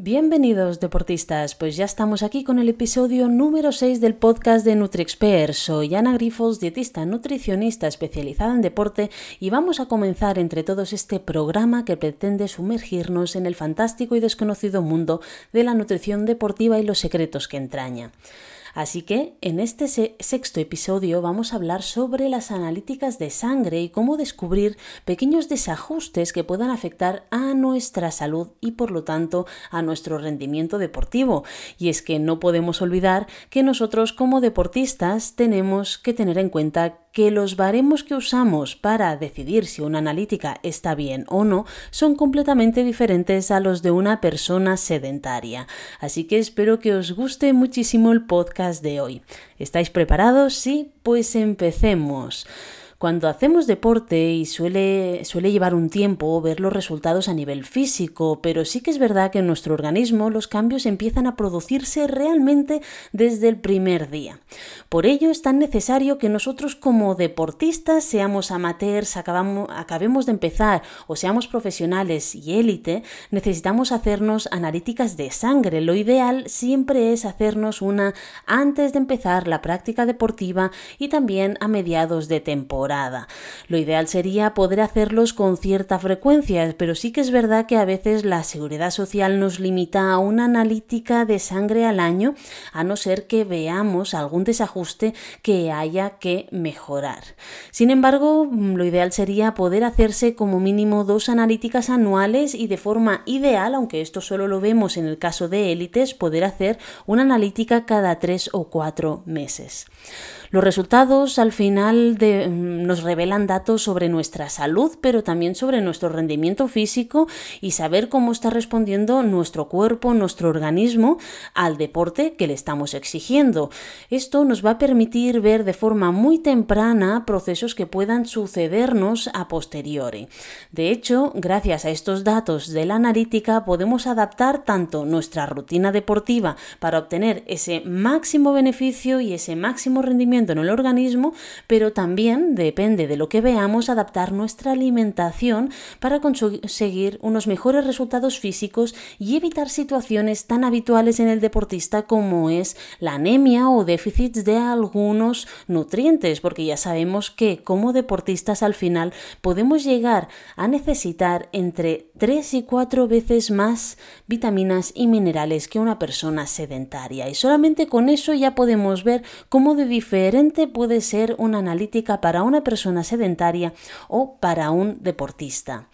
Bienvenidos deportistas, pues ya estamos aquí con el episodio número 6 del podcast de NutriExpert. Soy Ana Grifos, dietista nutricionista especializada en deporte y vamos a comenzar entre todos este programa que pretende sumergirnos en el fantástico y desconocido mundo de la nutrición deportiva y los secretos que entraña. Así que en este sexto episodio vamos a hablar sobre las analíticas de sangre y cómo descubrir pequeños desajustes que puedan afectar a nuestra salud y por lo tanto a nuestro rendimiento deportivo. Y es que no podemos olvidar que nosotros como deportistas tenemos que tener en cuenta que los baremos que usamos para decidir si una analítica está bien o no son completamente diferentes a los de una persona sedentaria. Así que espero que os guste muchísimo el podcast de hoy. ¿Estáis preparados? Sí, pues empecemos. Cuando hacemos deporte y suele, suele llevar un tiempo ver los resultados a nivel físico, pero sí que es verdad que en nuestro organismo los cambios empiezan a producirse realmente desde el primer día. Por ello es tan necesario que nosotros como deportistas, seamos amateurs, acabamos, acabemos de empezar o seamos profesionales y élite, necesitamos hacernos analíticas de sangre. Lo ideal siempre es hacernos una antes de empezar la práctica deportiva y también a mediados de temporada. Lo ideal sería poder hacerlos con cierta frecuencia, pero sí que es verdad que a veces la seguridad social nos limita a una analítica de sangre al año, a no ser que veamos algún desajuste que haya que mejorar. Sin embargo, lo ideal sería poder hacerse como mínimo dos analíticas anuales y de forma ideal, aunque esto solo lo vemos en el caso de élites, poder hacer una analítica cada tres o cuatro meses. Los resultados al final mm, nos revelan datos sobre nuestra salud, pero también sobre nuestro rendimiento físico y saber cómo está respondiendo nuestro cuerpo, nuestro organismo al deporte que le estamos exigiendo. Esto nos va a permitir ver de forma muy temprana procesos que puedan sucedernos a posteriori. De hecho, gracias a estos datos de la analítica podemos adaptar tanto nuestra rutina deportiva para obtener ese máximo beneficio y ese máximo rendimiento en el organismo, pero también depende de lo que veamos adaptar nuestra alimentación para conseguir unos mejores resultados físicos y evitar situaciones tan habituales en el deportista como es la anemia o déficits de algunos nutrientes, porque ya sabemos que como deportistas al final podemos llegar a necesitar entre 3 y 4 veces más vitaminas y minerales que una persona sedentaria. Y solamente con eso ya podemos ver cómo de diferente puede ser una analítica para una persona sedentaria o para un deportista.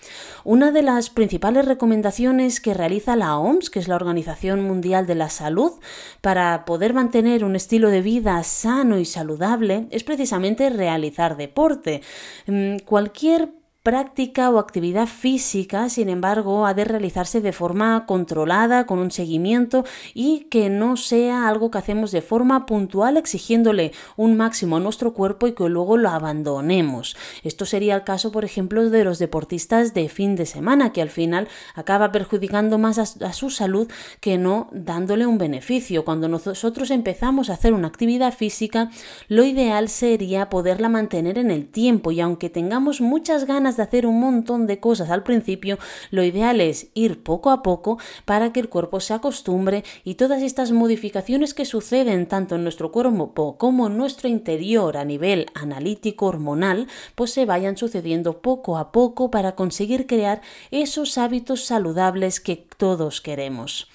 Una de las principales recomendaciones que realiza la OMS, que es la Organización Mundial de la Salud, para poder mantener un estilo de vida sano y saludable es precisamente realizar deporte. Mm, cualquier práctica o actividad física, sin embargo, ha de realizarse de forma controlada, con un seguimiento y que no sea algo que hacemos de forma puntual exigiéndole un máximo a nuestro cuerpo y que luego lo abandonemos. Esto sería el caso, por ejemplo, de los deportistas de fin de semana, que al final acaba perjudicando más a, su salud que no dándole un beneficio. Cuando nosotros empezamos a hacer una actividad física, lo ideal sería poderla mantener en el tiempo y aunque tengamos muchas ganas de hacer un montón de cosas al principio, lo ideal es ir poco a poco para que el cuerpo se acostumbre y todas estas modificaciones que suceden tanto en nuestro cuerpo como en nuestro interior a nivel analítico hormonal, pues se vayan sucediendo poco a poco para conseguir crear esos hábitos saludables que todos queremos.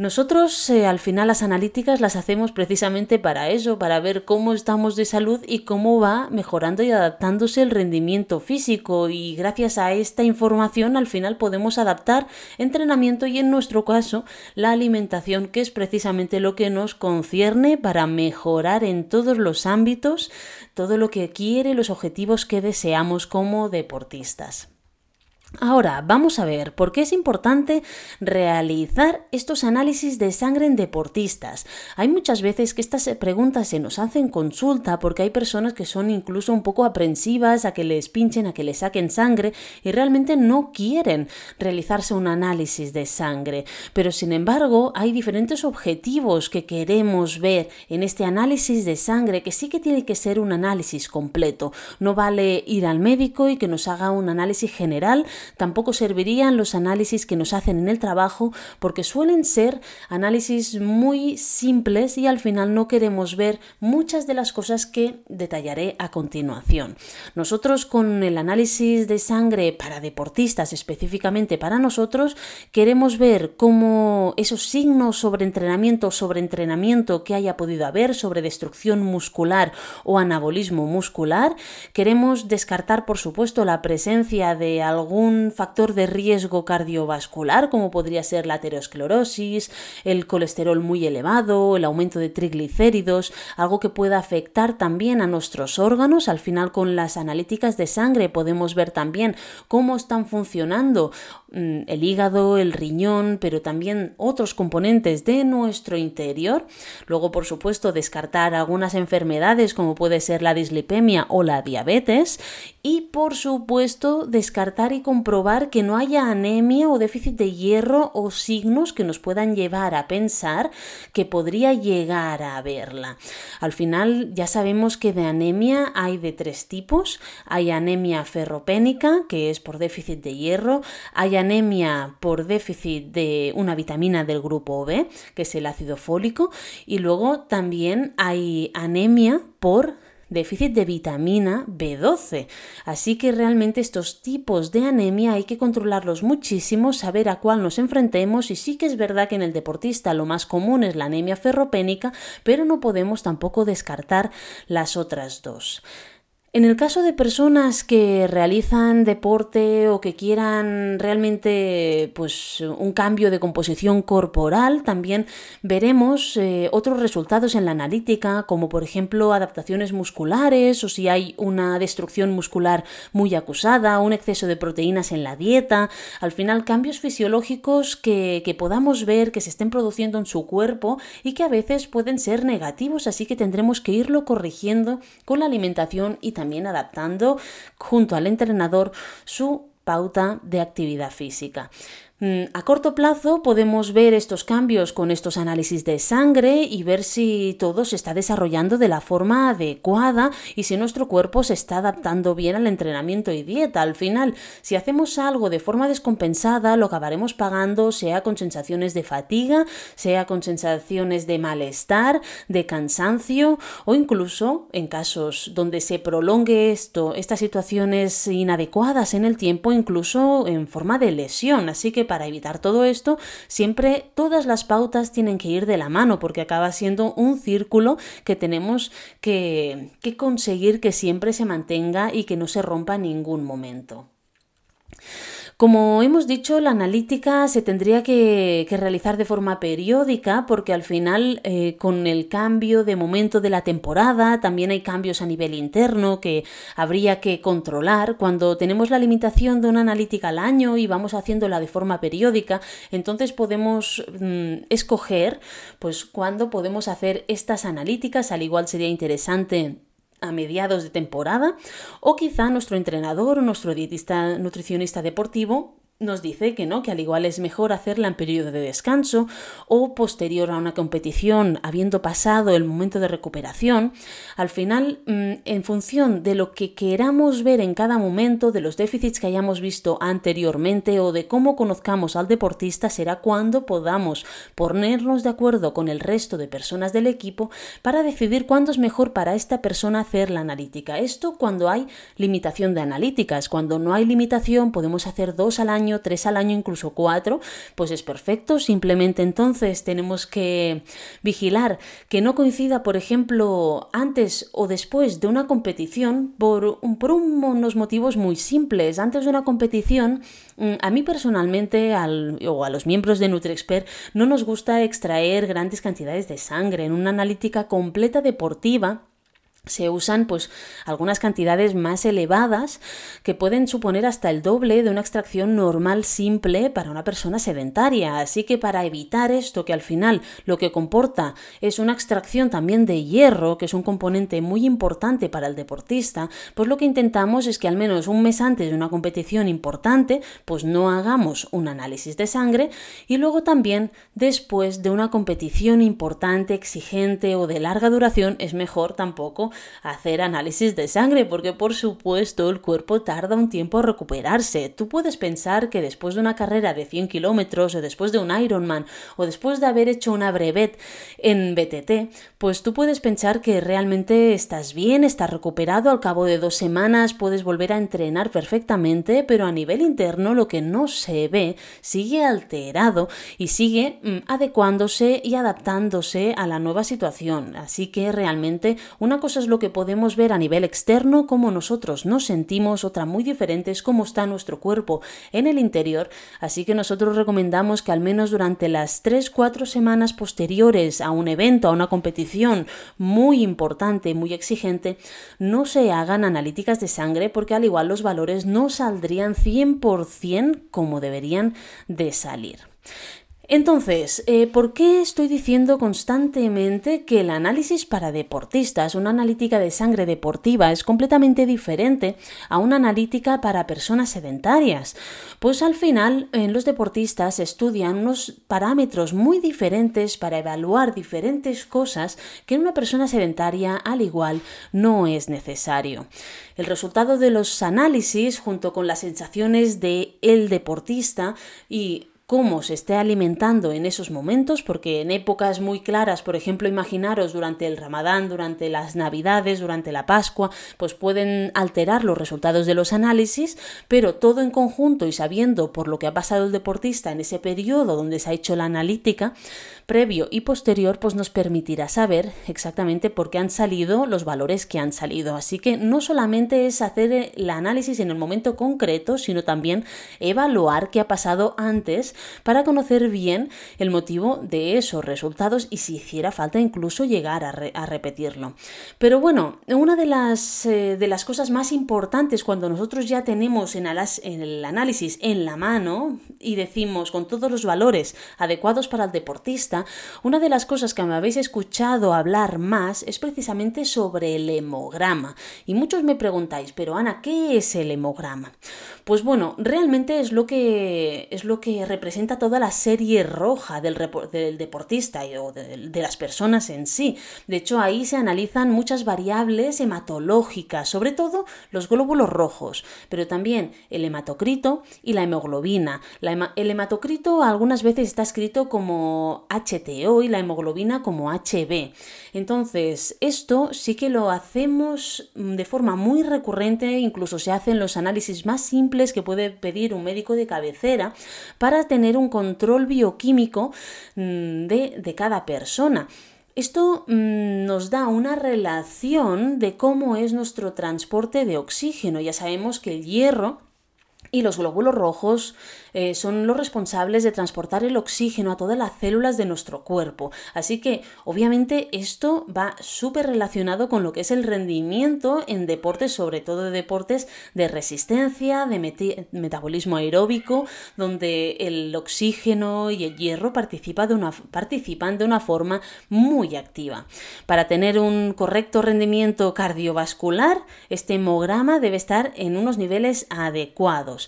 Nosotros eh, al final las analíticas las hacemos precisamente para eso, para ver cómo estamos de salud y cómo va mejorando y adaptándose el rendimiento físico y gracias a esta información al final podemos adaptar entrenamiento y en nuestro caso la alimentación que es precisamente lo que nos concierne para mejorar en todos los ámbitos todo lo que quiere, los objetivos que deseamos como deportistas. Ahora, vamos a ver por qué es importante realizar estos análisis de sangre en deportistas. Hay muchas veces que estas preguntas se nos hacen consulta porque hay personas que son incluso un poco aprensivas a que les pinchen, a que les saquen sangre y realmente no quieren realizarse un análisis de sangre. Pero sin embargo, hay diferentes objetivos que queremos ver en este análisis de sangre que sí que tiene que ser un análisis completo. No vale ir al médico y que nos haga un análisis general tampoco servirían los análisis que nos hacen en el trabajo porque suelen ser análisis muy simples y al final no queremos ver muchas de las cosas que detallaré a continuación. Nosotros con el análisis de sangre para deportistas, específicamente para nosotros, queremos ver cómo esos signos sobre entrenamiento, sobre entrenamiento que haya podido haber, sobre destrucción muscular o anabolismo muscular, queremos descartar, por supuesto, la presencia de algún factor de riesgo cardiovascular, como podría ser la aterosclerosis, el colesterol muy elevado, el aumento de triglicéridos, algo que pueda afectar también a nuestros órganos. Al final, con las analíticas de sangre podemos ver también cómo están funcionando el hígado, el riñón, pero también otros componentes de nuestro interior. Luego, por supuesto, descartar algunas enfermedades como puede ser la dislipemia o la diabetes y, por supuesto, descartar y comprobar que no haya anemia o déficit de hierro o signos que nos puedan llevar a pensar que podría llegar a haberla. Al final ya sabemos que de anemia hay de tres tipos. Hay anemia ferropénica, que es por déficit de hierro. Hay anemia por déficit de una vitamina del grupo B, que es el ácido fólico. Y luego también hay anemia por déficit de vitamina B12. Así que realmente estos tipos de anemia hay que controlarlos muchísimo, saber a cuál nos enfrentemos y sí que es verdad que en el deportista lo más común es la anemia ferropénica, pero no podemos tampoco descartar las otras dos. En el caso de personas que realizan deporte o que quieran realmente pues, un cambio de composición corporal, también veremos eh, otros resultados en la analítica, como por ejemplo adaptaciones musculares o si hay una destrucción muscular muy acusada, un exceso de proteínas en la dieta, al final cambios fisiológicos que, que podamos ver que se estén produciendo en su cuerpo y que a veces pueden ser negativos, así que tendremos que irlo corrigiendo con la alimentación y también adaptando junto al entrenador su pauta de actividad física. Mm, a corto plazo podemos ver estos cambios con estos análisis de sangre y ver si todo se está desarrollando de la forma adecuada y si nuestro cuerpo se está adaptando bien al entrenamiento y dieta. Al final, si hacemos algo de forma descompensada, lo acabaremos pagando sea con sensaciones de fatiga, sea con sensaciones de malestar, de cansancio o incluso en casos donde se prolongue esto, estas situaciones inadecuadas en el tiempo, incluso en forma de lesión. Así que para evitar todo esto, siempre todas las pautas tienen que ir de la mano porque acaba siendo un círculo que tenemos que, conseguir que siempre se mantenga y que no se rompa en ningún momento. Como hemos dicho, la analítica se tendría que, realizar de forma periódica porque al final eh, con el cambio de momento de la temporada también hay cambios a nivel interno que habría que controlar. Cuando tenemos la limitación de una analítica al año y vamos haciéndola de forma periódica, entonces podemos mm, escoger pues cuándo podemos hacer estas analíticas. Al igual sería interesante a mediados de temporada, o quizá nuestro entrenador o nuestro dietista nutricionista deportivo nos dice que no, que al igual es mejor hacerla en periodo de descanso o posterior a una competición, habiendo pasado el momento de recuperación. Al final, mm, en función de lo que queramos ver en cada momento, de los déficits que hayamos visto anteriormente o de cómo conozcamos al deportista, será cuando podamos ponernos de acuerdo con el resto de personas del equipo para decidir cuándo es mejor para esta persona hacer la analítica. Esto cuando hay limitación de analíticas. Cuando no hay limitación, podemos hacer dos al año tres al año, incluso cuatro, pues es perfecto. Simplemente entonces tenemos que vigilar que no coincida, por ejemplo, antes o después de una competición por, por unos motivos muy simples. Antes de una competición, mm, a mí personalmente o a los miembros de NutriExpert no nos gusta extraer grandes cantidades de sangre en una analítica completa deportiva se usan pues algunas cantidades más elevadas que pueden suponer hasta el doble de una extracción normal simple para una persona sedentaria. Así que para evitar esto, que al final lo que comporta es una extracción también de hierro, que es un componente muy importante para el deportista, pues lo que intentamos es que al menos un mes antes de una competición importante, pues no hagamos un análisis de sangre y luego también después de una competición importante, exigente o de larga duración, es mejor tampoco hacer análisis de sangre, porque por supuesto el cuerpo tarda un tiempo a recuperarse. Tú puedes pensar que después de una carrera de 100 kilómetros, o después de un Ironman, o después de haber hecho una brevet en BTT, pues tú puedes pensar que realmente estás bien, estás recuperado, al cabo de dos semanas puedes volver a entrenar perfectamente, pero a nivel interno lo que no se ve sigue alterado y sigue mm, adecuándose y adaptándose a la nueva situación. Así que realmente una cosa es lo que podemos ver a nivel externo, cómo nosotros nos sentimos, otra muy diferente es cómo está nuestro cuerpo en el interior. Así que nosotros recomendamos que al menos durante las 3-4 semanas posteriores a un evento, a una competición muy importante, muy exigente, no se hagan analíticas de sangre porque al igual los valores no saldrían 100% como deberían de salir. Entonces, eh, ¿por qué estoy diciendo constantemente que el análisis para deportistas, una analítica de sangre deportiva, es completamente diferente a una analítica para personas sedentarias? Pues al final, en los deportistas estudian unos parámetros muy diferentes para evaluar diferentes cosas que en una persona sedentaria, al igual, no es necesario. El resultado de los análisis, junto con las sensaciones de el deportista y cómo se esté alimentando en esos momentos, porque en épocas muy claras, por ejemplo, imaginaros durante el Ramadán, durante las Navidades, durante la Pascua, pues pueden alterar los resultados de los análisis, pero todo en conjunto y sabiendo por lo que ha pasado el deportista en ese periodo donde se ha hecho la analítica, previo y posterior, pues nos permitirá saber exactamente por qué han salido los valores que han salido. Así que no solamente es hacer el análisis en el momento concreto, sino también evaluar qué ha pasado antes para conocer bien el motivo de esos resultados y si hiciera falta incluso llegar a, repetirlo. Pero bueno, una de las, eh, de las cosas más importantes cuando nosotros ya tenemos en, el análisis en la mano y decimos con todos los valores adecuados para el deportista, una de las cosas que me habéis escuchado hablar más es precisamente sobre el hemograma. Y muchos me preguntáis, pero Ana, ¿qué es el hemograma? Pues bueno, realmente es lo que, es lo que representa toda la serie roja del, deportista o de, las personas en sí. De hecho, ahí se analizan muchas variables hematológicas, sobre todo los glóbulos rojos, pero también el hematocrito y la hemoglobina. el hematocrito algunas veces está escrito como HTO y la hemoglobina como HB. Entonces, esto sí que lo hacemos de forma muy recurrente, incluso se hacen los análisis más simples que puede pedir un médico de cabecera para tener un control bioquímico mm, de, de cada persona. Esto mm, nos da una relación de cómo es nuestro transporte de oxígeno. Ya sabemos que el hierro y los glóbulos rojos eh, son los responsables de transportar el oxígeno a todas las células de nuestro cuerpo. Así que, obviamente, esto va súper relacionado con lo que es el rendimiento en deportes, sobre todo de deportes de resistencia, de metabolismo aeróbico, donde el oxígeno y el hierro participa de una, participan de una forma muy activa. Para tener un correcto rendimiento cardiovascular, este hemograma debe estar en unos niveles adecuados.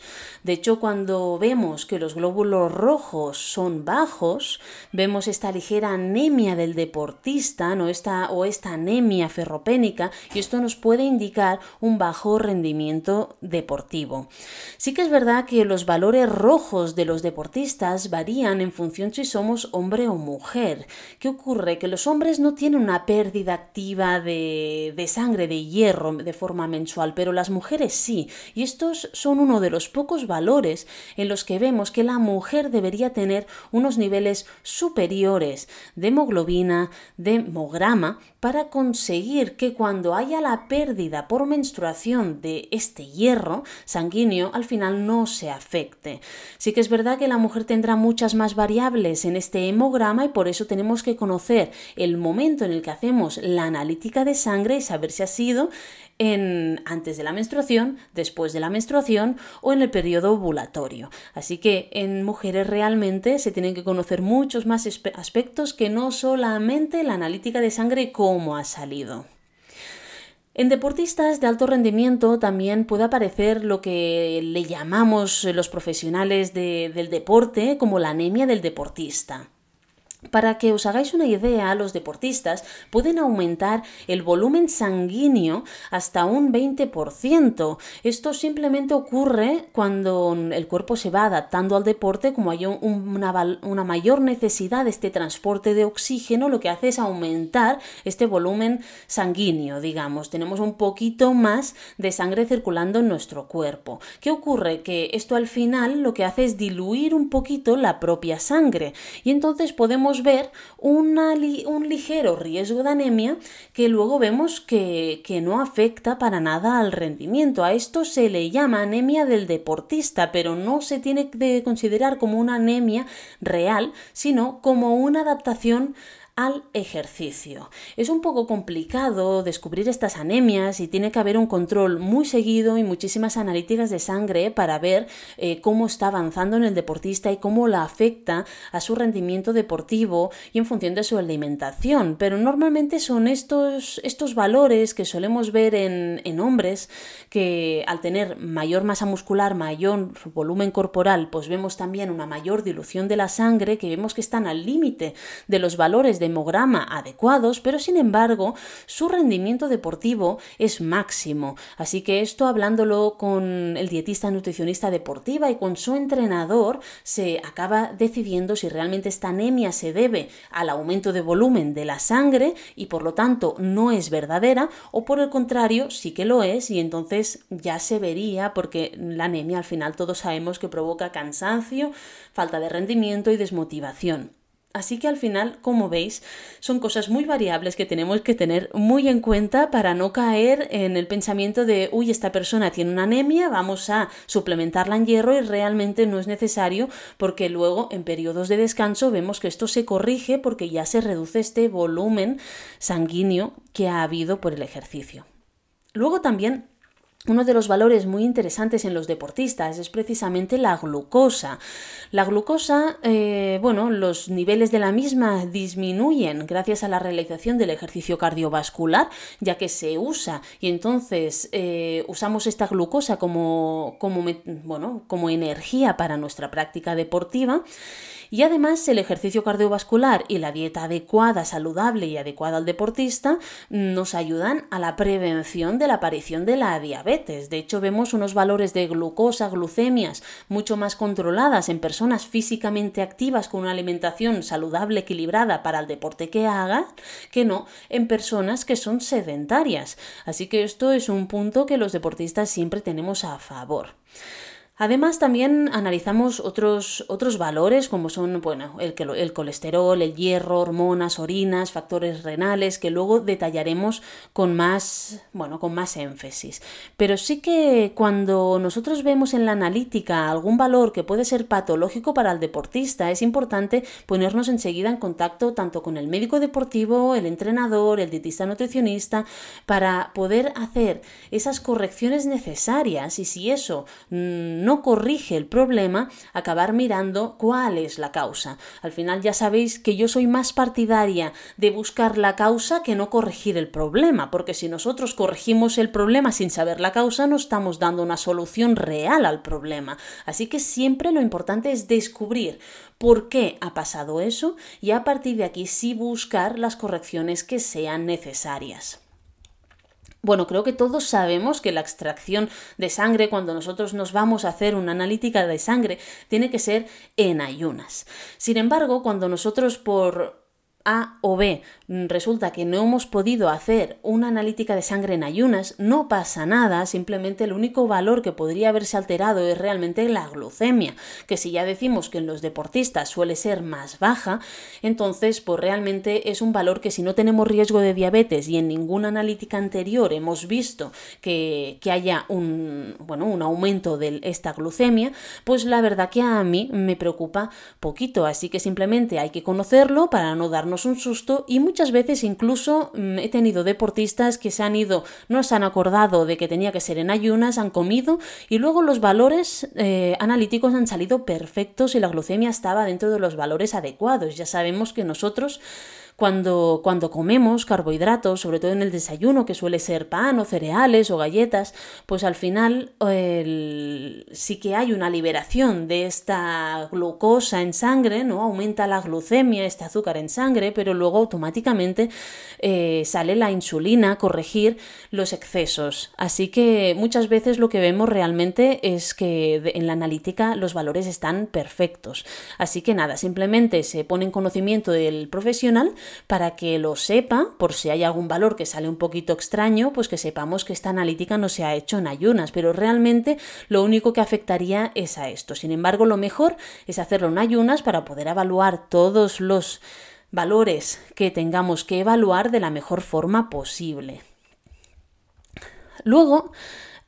De hecho, cuando ve vemos que los glóbulos rojos son bajos, vemos esta ligera anemia del deportista ¿no? esta, o esta anemia ferropénica y esto nos puede indicar un bajo rendimiento deportivo. Sí que es verdad que los valores rojos de los deportistas varían en función si somos hombre o mujer. ¿Qué ocurre? Que los hombres no tienen una pérdida activa de, de sangre, de hierro de forma mensual, pero las mujeres sí. Y estos son uno de los pocos valores en los que vemos que la mujer debería tener unos niveles superiores de hemoglobina, de hemograma, para conseguir que cuando haya la pérdida por menstruación de este hierro sanguíneo, al final no se afecte. Sí que es verdad que la mujer tendrá muchas más variables en este hemograma y por eso tenemos que conocer el momento en el que hacemos la analítica de sangre y saber si ha sido en, antes de la menstruación, después de la menstruación o en el periodo ovulatorio. Así que en mujeres realmente se tienen que conocer muchos más aspectos que no solamente la analítica de sangre cómo ha salido. En deportistas de alto rendimiento también puede aparecer lo que le llamamos los profesionales del deporte como la anemia del deportista. Para que os hagáis una idea, los deportistas pueden aumentar el volumen sanguíneo hasta un 20%. Esto simplemente ocurre cuando el cuerpo se va adaptando al deporte, como hay una, mayor necesidad de este transporte de oxígeno, lo que hace es aumentar este volumen sanguíneo, digamos. Tenemos un poquito más de sangre circulando en nuestro cuerpo. ¿Qué ocurre? Que esto al final lo que hace es diluir un poquito la propia sangre y entonces podemos ver un ligero riesgo de anemia que luego vemos que, no afecta para nada al rendimiento. A esto se le llama anemia del deportista, pero no se tiene que considerar como una anemia real, sino como una adaptación al ejercicio. Es un poco complicado descubrir estas anemias y tiene que haber un control muy seguido y muchísimas analíticas de sangre para ver eh, cómo está avanzando en el deportista y cómo la afecta a su rendimiento deportivo y en función de su alimentación. Pero normalmente son estos, estos valores que solemos ver en, en hombres que al tener mayor masa muscular, mayor volumen corporal, pues vemos también una mayor dilución de la sangre que vemos que están al límite de los valores de hemograma adecuados, pero sin embargo su rendimiento deportivo es máximo. Así que esto hablándolo con el dietista nutricionista deportiva y con su entrenador se acaba decidiendo si realmente esta anemia se debe al aumento de volumen de la sangre y por lo tanto no es verdadera o por el contrario sí que lo es y entonces ya se vería porque la anemia al final todos sabemos que provoca cansancio, falta de rendimiento y desmotivación. Así que al final, como veis, son cosas muy variables que tenemos que tener muy en cuenta para no caer en el pensamiento de, uy, esta persona tiene una anemia, vamos a suplementarla en hierro y realmente no es necesario porque luego en periodos de descanso vemos que esto se corrige porque ya se reduce este volumen sanguíneo que ha habido por el ejercicio. Luego también uno de los valores muy interesantes en los deportistas es precisamente la glucosa. La glucosa, eh, bueno, los niveles de la misma disminuyen gracias a la realización del ejercicio cardiovascular, ya que se usa y entonces eh, usamos esta glucosa como, como, bueno, como energía para nuestra práctica deportiva. Y además el ejercicio cardiovascular y la dieta adecuada, saludable y adecuada al deportista nos ayudan a la prevención de la aparición de la diabetes. De hecho, vemos unos valores de glucosa, glucemias mucho más controladas en personas físicamente activas con una alimentación saludable, equilibrada para el deporte que hagan, que no en personas que son sedentarias. Así que esto es un punto que los deportistas siempre tenemos a favor. Además, también analizamos otros, otros valores como son bueno, el, el colesterol, el hierro, hormonas, orinas, factores renales, que luego detallaremos con más, bueno, con más énfasis. Pero sí que cuando nosotros vemos en la analítica algún valor que puede ser patológico para el deportista, es importante ponernos enseguida en contacto tanto con el médico deportivo, el entrenador, el dietista nutricionista, para poder hacer esas correcciones necesarias y si eso mm, no corrige el problema, acabar mirando cuál es la causa. Al final ya sabéis que yo soy más partidaria de buscar la causa que no corregir el problema, porque si nosotros corregimos el problema sin saber la causa, no estamos dando una solución real al problema. Así que siempre lo importante es descubrir por qué ha pasado eso y a partir de aquí sí buscar las correcciones que sean necesarias. Bueno, creo que todos sabemos que la extracción de sangre, cuando nosotros nos vamos a hacer una analítica de sangre, tiene que ser en ayunas. Sin embargo, cuando nosotros por a o B. Mm, resulta que no hemos podido hacer una analítica de sangre en ayunas, no pasa nada, simplemente el único valor que podría haberse alterado es realmente la glucemia, que si ya decimos que en los deportistas suele ser más baja, entonces pues realmente es un valor que si no tenemos riesgo de diabetes y en ninguna analítica anterior hemos visto que, que haya un, bueno, un aumento de esta glucemia, pues la verdad que a mí me preocupa poquito, así que simplemente hay que conocerlo para no darnos un susto y muchas veces incluso mm, he tenido deportistas que se han ido, no se han acordado de que tenía que ser en ayunas, han comido y luego los valores eh, analíticos han salido perfectos y la glucemia estaba dentro de los valores adecuados. Ya sabemos que nosotros cuando, cuando comemos carbohidratos, sobre todo en el desayuno, que suele ser pan o cereales o galletas, pues al final sí que hay una liberación de esta glucosa en sangre, ¿no? Aumenta la glucemia, este azúcar en sangre, pero luego automáticamente eh, sale la insulina a corregir los excesos. Así que muchas veces lo que vemos realmente es que en la analítica los valores están perfectos. Así que nada, simplemente se pone en conocimiento del profesional para que lo sepa, por si hay algún valor que sale un poquito extraño, pues que sepamos que esta analítica no se ha hecho en ayunas, pero realmente lo único que afectaría es a esto. Sin embargo, lo mejor es hacerlo en ayunas para poder evaluar todos los valores que tengamos que evaluar de la mejor forma posible. Luego,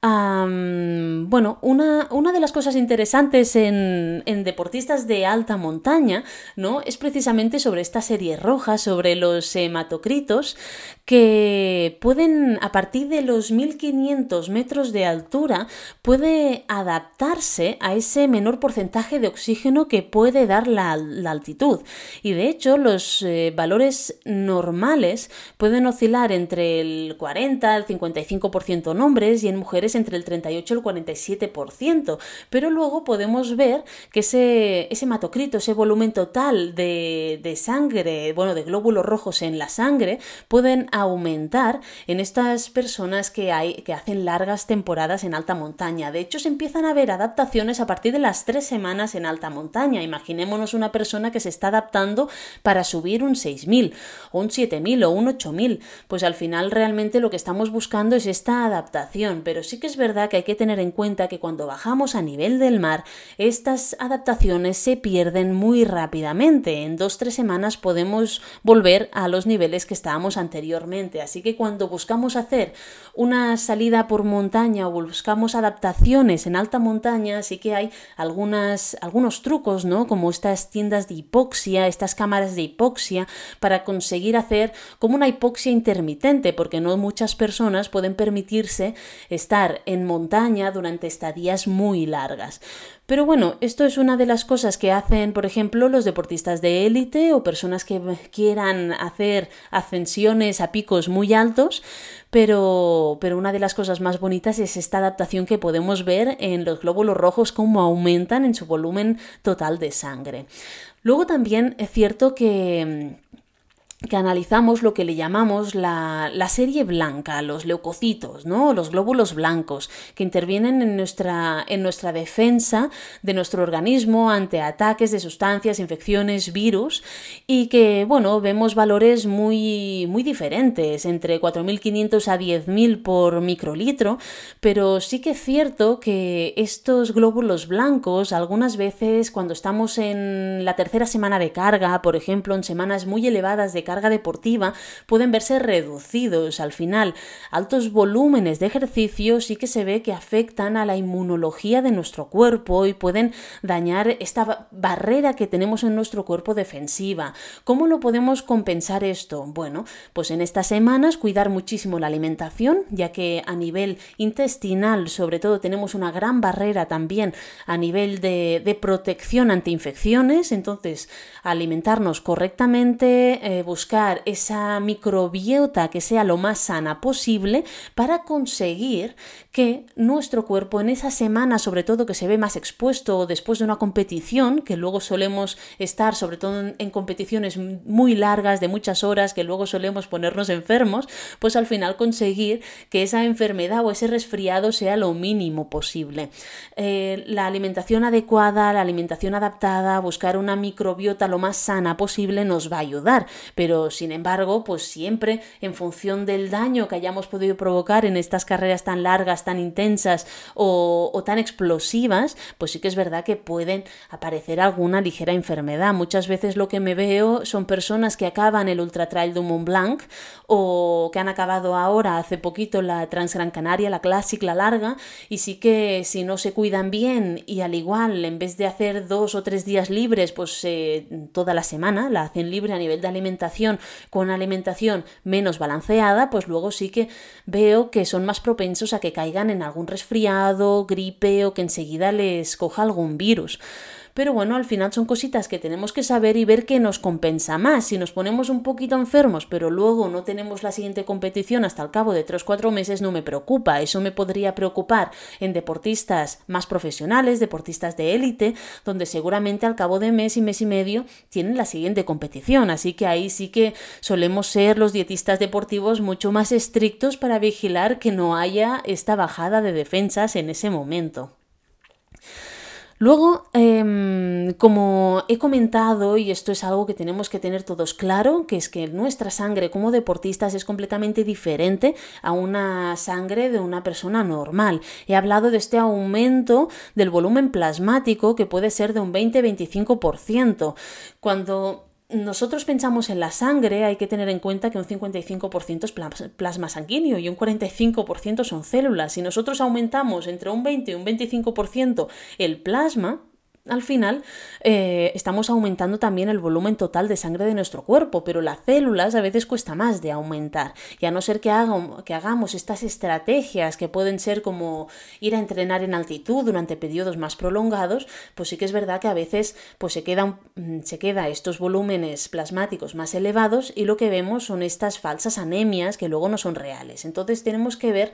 bueno, una, una, de las cosas interesantes en, en, deportistas de alta montaña, ¿no? Es precisamente sobre esta serie roja, sobre los hematocritos, que pueden, a partir de los 1500 metros de altura, puede adaptarse a ese menor porcentaje de oxígeno que puede dar la, altitud. Y de hecho, los eh, valores normales pueden oscilar entre el 40 al 55% en hombres y en mujeres entre el 38 y el 47%. Pero luego podemos ver que ese, ese hematocrito, ese volumen total de, sangre, bueno, de glóbulos rojos en la sangre, pueden aumentar en estas personas que hacen largas temporadas en alta montaña. De hecho, se empiezan a ver adaptaciones a partir de las tres semanas en alta montaña. Imaginémonos una persona que se está adaptando para subir un 6000 o un 7000 o un 8000. Pues al final realmente lo que estamos buscando es esta adaptación. Pero sí que es verdad que hay que tener en cuenta que cuando bajamos a nivel del mar, estas adaptaciones se pierden muy rápidamente. En dos tres semanas podemos volver a los niveles que estábamos anteriormente. Así que cuando buscamos hacer una salida por montaña o buscamos adaptaciones en alta montaña, sí que hay algunos trucos, ¿no? Como estas tiendas de hipoxia, estas cámaras de hipoxia, para conseguir hacer como una hipoxia intermitente, porque no muchas personas pueden permitirse estar en montaña durante estadías muy largas. Pero bueno, esto es una de las cosas que hacen, por ejemplo, los deportistas de élite o personas que quieran hacer ascensiones a picos muy altos, pero, pero una de las cosas más bonitas es esta adaptación que podemos ver en los glóbulos rojos, cómo aumentan en su volumen total de sangre. Luego también es cierto que que analizamos lo que le llamamos la, serie blanca, los leucocitos, ¿no? los glóbulos blancos, que intervienen en nuestra, en nuestra defensa de nuestro organismo ante ataques de sustancias, infecciones, virus, y que, bueno, vemos valores muy, muy diferentes, entre 4.500 a 10.000 por microlitro, pero sí que es cierto que estos glóbulos blancos, algunas veces cuando estamos en la tercera semana de carga, por ejemplo, en semanas muy elevadas de carga, carga deportiva pueden verse reducidos. Al final, altos volúmenes de ejercicio sí que se ve que afectan a la inmunología de nuestro cuerpo y pueden dañar esta barrera que tenemos en nuestro cuerpo defensiva. ¿Cómo lo podemos compensar esto? Bueno, pues en estas semanas cuidar muchísimo la alimentación, ya que a nivel intestinal, sobre todo, tenemos una gran barrera también a nivel de, protección ante infecciones. Entonces, alimentarnos correctamente, eh, buscar esa microbiota que sea lo más sana posible para conseguir que nuestro cuerpo en esa semana, sobre todo que se ve más expuesto después de una competición, que luego solemos estar, sobre todo en, competiciones muy largas, de muchas horas, que luego solemos ponernos enfermos, pues al final conseguir que esa enfermedad o ese resfriado sea lo mínimo posible. Eh, la alimentación adecuada, la alimentación adaptada, buscar una microbiota lo más sana posible nos va a ayudar, pero sin embargo, pues siempre en función del daño que hayamos podido provocar en estas carreras tan largas, tan intensas o, tan explosivas, pues sí que es verdad que pueden aparecer alguna ligera enfermedad. Muchas veces lo que me veo son personas que acaban el Ultra Trail de Mont Blanc o que han acabado ahora hace poquito la Transgran Canaria, la Classic, la larga, y sí que si no se cuidan bien y al igual en vez de hacer dos o tres días libres, pues eh, toda la semana la hacen libre a nivel de alimentación, con alimentación menos balanceada, pues luego sí que veo que son más propensos a que caigan en algún resfriado, gripe o que enseguida les coja algún virus. Pero bueno, al final son cositas que tenemos que saber y ver qué nos compensa más. Si nos ponemos un poquito enfermos, pero luego no tenemos la siguiente competición hasta el cabo de 3-4 meses, no me preocupa. Eso me podría preocupar en deportistas más profesionales, deportistas de élite, donde seguramente al cabo de mes y mes y medio tienen la siguiente competición. Así que ahí sí que solemos ser los dietistas deportivos mucho más estrictos para vigilar que no haya esta bajada de defensas en ese momento. Luego, em, como he comentado, y esto es algo que tenemos que tener todos claro, que es que nuestra sangre como deportistas es completamente diferente a una sangre de una persona normal. He hablado de este aumento del volumen plasmático que puede ser de un 20-25%. Cuando nosotros pensamos en la sangre, hay que tener en cuenta que un 55% es plasma sanguíneo y un 45% son células. Si nosotros aumentamos entre un 20 y un 25% el plasma, al final eh, estamos aumentando también el volumen total de sangre de nuestro cuerpo, pero las células a veces cuesta más de aumentar. Y a no ser que, hagamos estas estrategias que pueden ser como ir a entrenar en altitud durante periodos más prolongados, pues sí que es verdad que a veces pues se, quedan, mm, se estos volúmenes plasmáticos más elevados y lo que vemos son estas falsas anemias que luego no son reales. Entonces tenemos que ver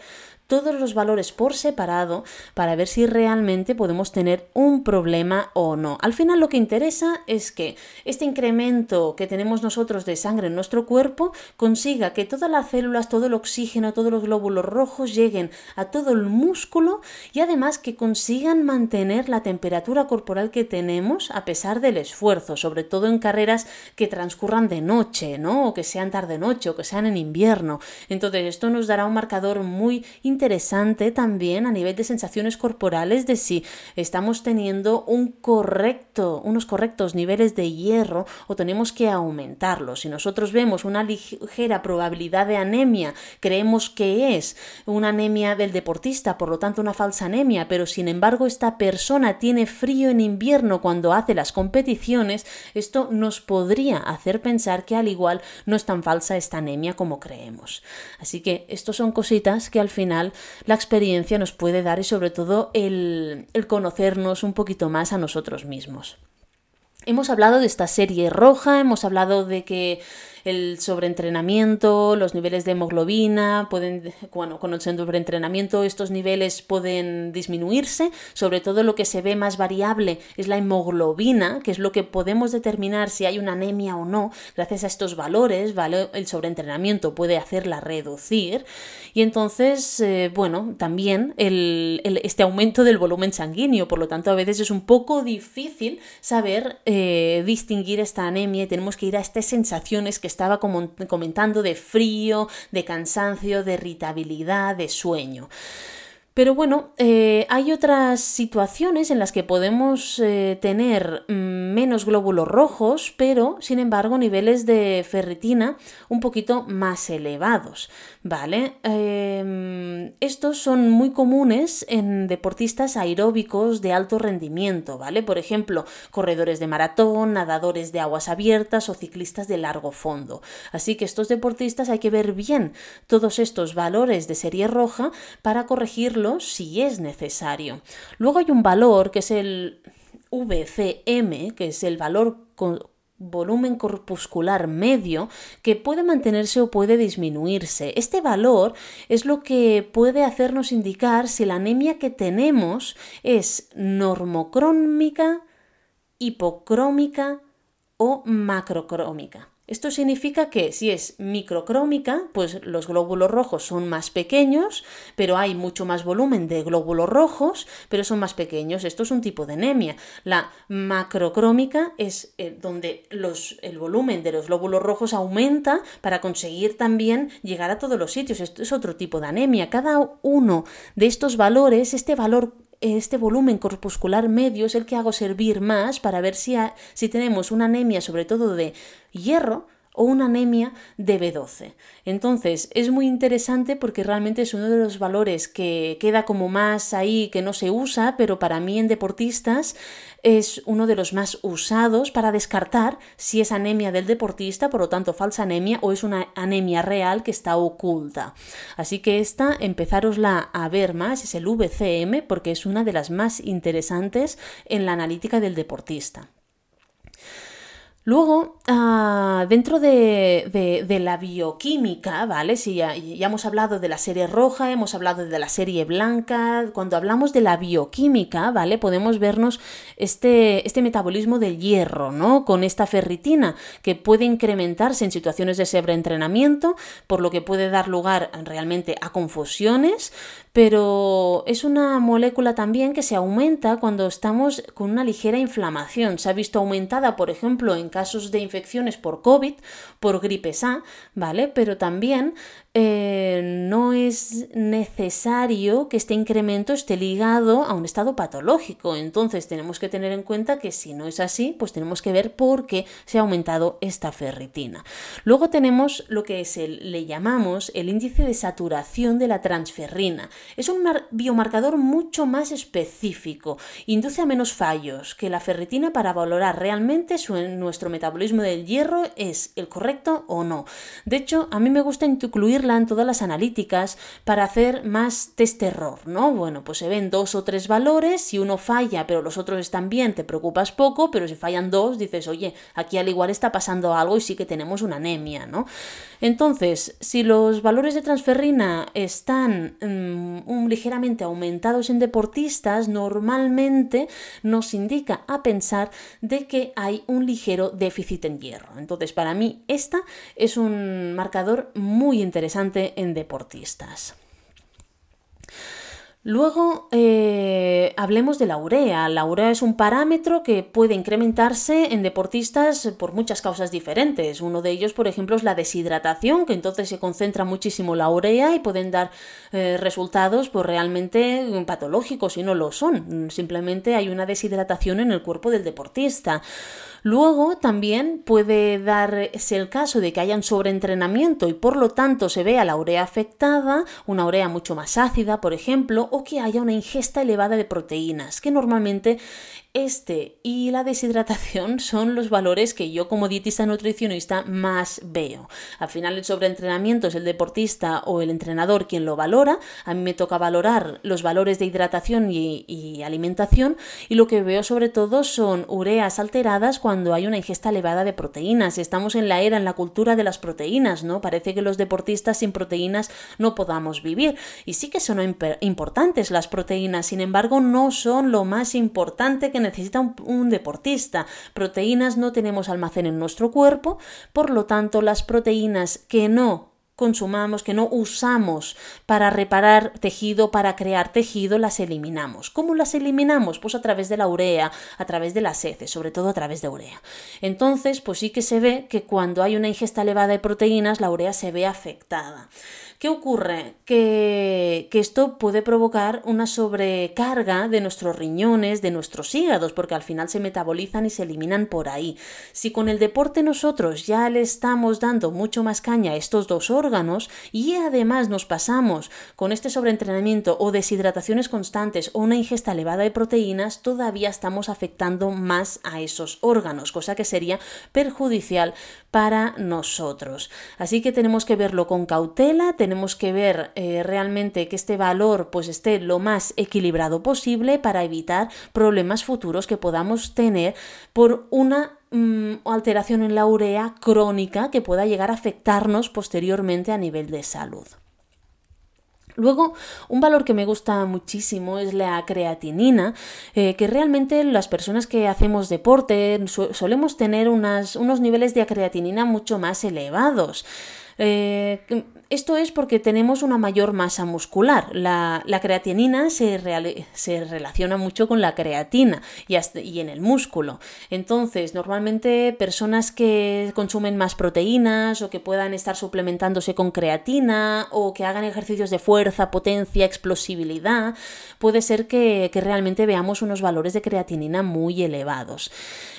todos los valores por separado para ver si realmente podemos tener un problema o no. Al final lo que interesa es que este incremento que tenemos nosotros de sangre en nuestro cuerpo consiga que todas las células, todo el oxígeno, todos los glóbulos rojos lleguen a todo el músculo y además que consigan mantener la temperatura corporal que tenemos a pesar del esfuerzo, sobre todo en carreras que transcurran de noche, ¿no? O que sean tarde noche o que sean en invierno. Entonces esto nos dará un marcador muy interesante también a nivel de sensaciones corporales de si estamos teniendo un correcto, unos correctos niveles de hierro o tenemos que aumentarlos. Si nosotros vemos una ligera probabilidad de anemia, creemos que es una anemia del deportista, por lo tanto una falsa anemia, pero sin embargo esta persona tiene frío en invierno cuando hace las competiciones, esto nos podría hacer pensar que al igual no es tan falsa esta anemia como creemos. Así que estos son cositas que al la experiencia nos puede dar y sobre todo el, el conocernos un poquito más a nosotros mismos. Hemos hablado de esta serie roja, hemos hablado de que el sobreentrenamiento, los niveles de hemoglobina, pueden, bueno, con el sobreentrenamiento estos niveles pueden disminuirse, sobre todo lo que se ve más variable es la hemoglobina, que es lo que podemos determinar si hay una anemia o no, gracias a estos valores, ¿vale? el sobreentrenamiento puede hacerla reducir, y entonces, eh, bueno, también el, este aumento del volumen sanguíneo, por lo tanto a veces es un poco difícil saber eh, distinguir esta anemia y tenemos que ir a estas sensaciones que estaba comentando de frío, de cansancio, de irritabilidad, de sueño. Pero bueno, eh, hay otras situaciones en las que podemos eh, tener mm, menos glóbulos rojos, pero sin embargo niveles de ferritina un poquito más elevados, ¿vale? Em, estos son muy comunes en deportistas aeróbicos de alto rendimiento, ¿vale? Por ejemplo, corredores de maratón, nadadores de aguas abiertas o ciclistas de largo fondo. Así que estos deportistas hay que ver bien todos estos valores de serie roja para corregir si es necesario. Luego hay un valor que es el VCM, que es el valor con volumen corpuscular medio que puede mantenerse o puede disminuirse. Este valor es lo que puede hacernos indicar si la anemia que tenemos es normocrómica, hipocrómica o macrocrómica. Esto significa que si es microcrómica, pues los glóbulos rojos son más pequeños, pero hay mucho más volumen de glóbulos rojos, pero son más pequeños. Esto es un tipo de anemia. La macrocrómica es eh, donde el volumen de los glóbulos rojos aumenta para conseguir también llegar a todos los sitios. Esto es otro tipo de anemia. Cada uno de estos valores, este valor este volumen corpuscular medio es el que hago servir más para ver si, si tenemos una anemia sobre todo de hierro o una anemia de B12. Entonces, es muy interesante porque realmente es uno de los valores que queda como más ahí, que no se usa, pero para mí en deportistas es uno de los más usados para descartar si es anemia del deportista, por lo tanto falsa anemia, o es una anemia real que está oculta. Así que esta, empezárosla a ver más, es el VCM, porque es una de las más interesantes en la analítica del deportista. Luego, ah, dentro de, la bioquímica, ¿vale? Si ya, hemos hablado de la serie roja, hemos hablado de la serie blanca, cuando hablamos de la bioquímica, ¿vale? Podemos vernos este, este metabolismo del hierro, ¿no? Con esta ferritina, que puede incrementarse en situaciones de sobreentrenamiento, por lo que puede dar lugar realmente a confusiones, pero es una molécula también que se aumenta cuando estamos con una ligera inflamación. Se ha visto aumentada, por ejemplo, en casos de infecciones por COVID, por gripe A, ¿vale? Pero también eh, no es necesario que este incremento esté ligado a un estado patológico. Entonces tenemos que tener en cuenta que si no es así, pues tenemos que ver por qué se ha aumentado esta ferritina. Luego tenemos lo que es el, le llamamos el índice de saturación de la transferrina. Es un biomarcador mucho más específico, induce a menos fallos que la ferritina para valorar realmente su, nuestro metabolismo del hierro es el correcto o no. De hecho, a mí me gusta todas las analíticas para hacer más test error, ¿no? Bueno, pues se ven dos o tres valores, si uno falla pero los otros están bien, te preocupas poco, pero si fallan dos, dices, oye, aquí al igual está pasando algo y sí que tenemos una anemia, ¿no? Entonces, si los valores de transferrina están mm, ligeramente aumentados en deportistas, normalmente nos indica a pensar de que hay un ligero déficit en hierro. Entonces, para mí, esta es un marcador muy interesante en deportistas. Luego eh, hablemos de la urea. La urea es un parámetro que puede incrementarse en deportistas por muchas causas diferentes. Uno de ellos, por ejemplo, es la deshidratación, que entonces se concentra muchísimo la urea y pueden dar eh, resultados pues, realmente patológicos y no lo son. Simplemente hay una deshidratación en el cuerpo del deportista. Luego también puede darse el caso de que hayan sobreentrenamiento y por lo tanto se vea la urea afectada, una urea mucho más ácida, por ejemplo, o que haya una ingesta elevada de proteínas, que normalmente este y la deshidratación son los valores que yo como dietista nutricionista más veo. Al final el sobreentrenamiento es el deportista o el entrenador quien lo valora. A mí me toca valorar los valores de hidratación y, alimentación y lo que veo sobre todo son ureas alteradas cuando hay una ingesta elevada de proteínas. Estamos en la era, en la cultura de las proteínas, ¿no? Parece que los deportistas sin proteínas no podamos vivir. Y sí que son importantes las proteínas, sin embargo no son lo más importante que necesita un, deportista. Proteínas no tenemos almacén en nuestro cuerpo, por lo tanto las proteínas que no consumamos, que no usamos para reparar tejido, para crear tejido, las eliminamos. ¿Cómo las eliminamos? Pues a través de la urea, a través de las heces, sobre todo a través de urea. Entonces, pues sí que se ve que cuando hay una ingesta elevada de proteínas, la urea se ve afectada. ¿Qué ocurre? Que, esto puede provocar una sobrecarga de nuestros riñones, de nuestros hígados, porque al final se metabolizan y se eliminan por ahí. Si con el deporte nosotros ya le estamos dando mucho más caña a estos dos órganos y además nos pasamos con este sobreentrenamiento o deshidrataciones constantes o una ingesta elevada de proteínas, todavía estamos afectando más a esos órganos, cosa que sería perjudicial para nosotros. Así que tenemos que verlo con cautela, tenemos que ver eh, realmente que este valor pues esté lo más equilibrado posible para evitar problemas futuros que podamos tener por una mm, alteración en la urea crónica que pueda llegar a afectarnos posteriormente a nivel de salud. Luego, un valor que me gusta muchísimo es la creatinina, eh, que realmente las personas que hacemos deporte solemos tener unos niveles de creatinina mucho más elevados. Eh, esto es porque tenemos una mayor masa muscular. La, creatinina se, relaciona mucho con la creatina y, y, en el músculo. Entonces, normalmente personas que consumen más proteínas o que puedan estar suplementándose con creatina o que hagan ejercicios de fuerza, potencia, explosibilidad, puede ser que, realmente veamos unos valores de creatinina muy elevados.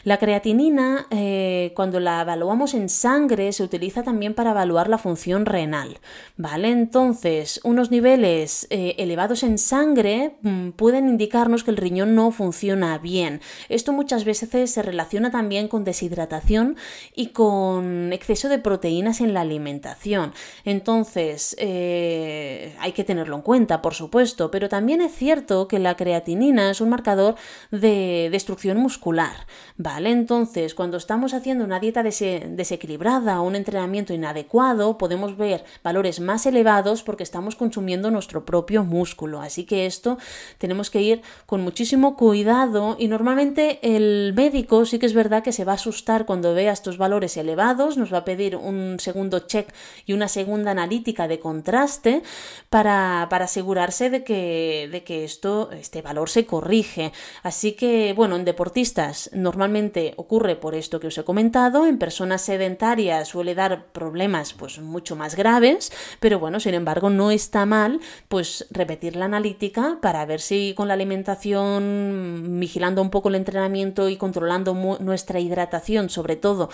La creatinina, eh, cuando la evaluamos en sangre, se utiliza también para evaluar la función renal. ¿Vale? Entonces, unos niveles eh, elevados en sangre mm, pueden indicarnos que el riñón no funciona bien. Esto muchas veces se relaciona también con deshidratación y con exceso de proteínas en la alimentación. Entonces, eh, hay que tenerlo en cuenta, por supuesto, pero también es cierto que la creatinina es un marcador de destrucción muscular. ¿Vale? Entonces, cuando estamos haciendo una dieta desequilibrada o un entrenamiento inadecuado, podemos ver valores más elevados porque estamos consumiendo nuestro propio músculo. Así que esto tenemos que ir con muchísimo cuidado y normalmente el médico sí que es verdad que se va a asustar cuando vea estos valores elevados, nos va a pedir un segundo check y una segunda analítica de contraste para, asegurarse de que, de que esto, este valor se corrige. Así que, bueno, en deportistas normalmente ocurre por esto que os he comentado, en personas sedentarias suele dar problemas pues mucho más graves, pero bueno, sin embargo, no está mal pues repetir la analítica para ver si con la alimentación, vigilando un poco el entrenamiento y controlando nuestra hidratación, sobre todo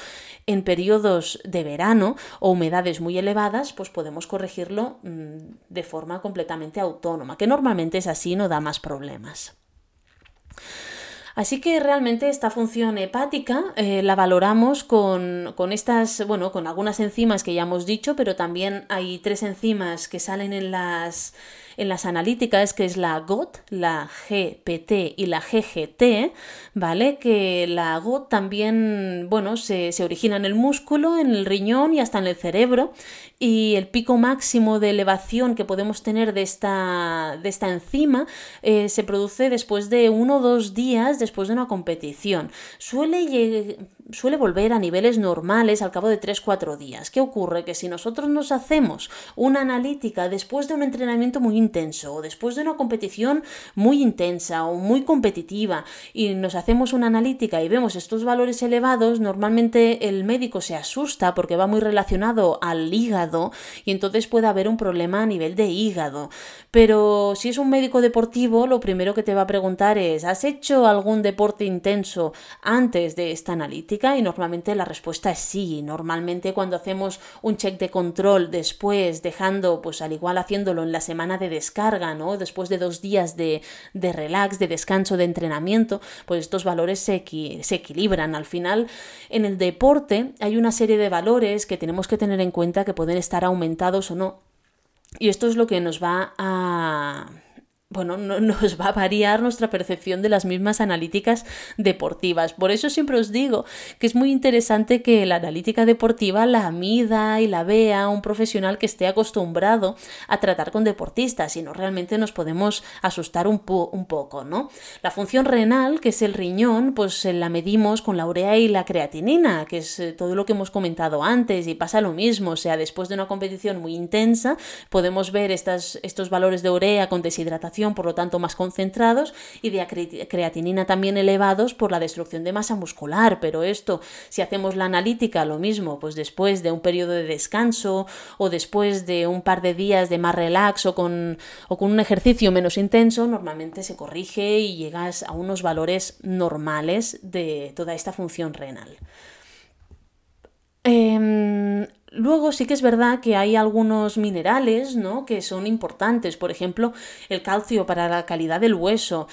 en periodos de verano o humedades muy elevadas, pues podemos corregirlo mm, de forma completamente autónoma, que normalmente es así, no da más problemas. Así que realmente esta función hepática eh, la valoramos con, con, estas, bueno, con algunas enzimas que ya hemos dicho, pero también hay tres enzimas que salen en las en las analíticas, que es la GOT, la GPT y la GGT, ¿vale? Que la GOT también, bueno, se, origina en el músculo, en el riñón y hasta en el cerebro. Y el pico máximo de elevación que podemos tener de esta, de esta enzima eh, se produce después de uno o dos días después de una competición. Suele suele volver a niveles normales al cabo de 3-4 días. ¿Qué ocurre? Que si nosotros nos hacemos una analítica después de un entrenamiento muy intenso o después de una competición muy intensa o muy competitiva y nos hacemos una analítica y vemos estos valores elevados, normalmente el médico se asusta porque va muy relacionado al hígado y entonces puede haber un problema a nivel de hígado. Pero si es un médico deportivo, lo primero que te va a preguntar es ¿has hecho algún deporte intenso antes de esta analítica? Y normalmente la respuesta es sí. Normalmente cuando hacemos un check de control después, dejando, pues al igual haciéndolo en la semana de descarga, ¿no? Después de dos días de, relax, de descanso, de entrenamiento, pues estos valores se, se equilibran. Al final, en el deporte hay una serie de valores que tenemos que tener en cuenta que pueden estar aumentados o no. Y esto es lo que nos va a bueno, no, nos va a variar nuestra percepción de las mismas analíticas deportivas. Por eso siempre os digo que es muy interesante que la analítica deportiva la mida y la vea un profesional que esté acostumbrado a tratar con deportistas, y no realmente nos podemos asustar un, un poco, ¿no? La función renal, que es el riñón, pues eh, la medimos con la urea y la creatinina, que es eh, todo lo que hemos comentado antes, y pasa lo mismo, o sea, después de una competición muy intensa, podemos ver estas, estos valores de urea con deshidratación por lo tanto más concentrados, y de creatinina también elevados por la destrucción de masa muscular. Pero esto, si hacemos la analítica, lo mismo, pues después de un periodo de descanso o después de un par de días de más relax o con, o con un ejercicio menos intenso, normalmente se corrige y llegas a unos valores normales de toda esta función renal. Em, Luego sí que es verdad que hay algunos minerales, ¿no? Que son importantes, por ejemplo, el calcio para la calidad del hueso,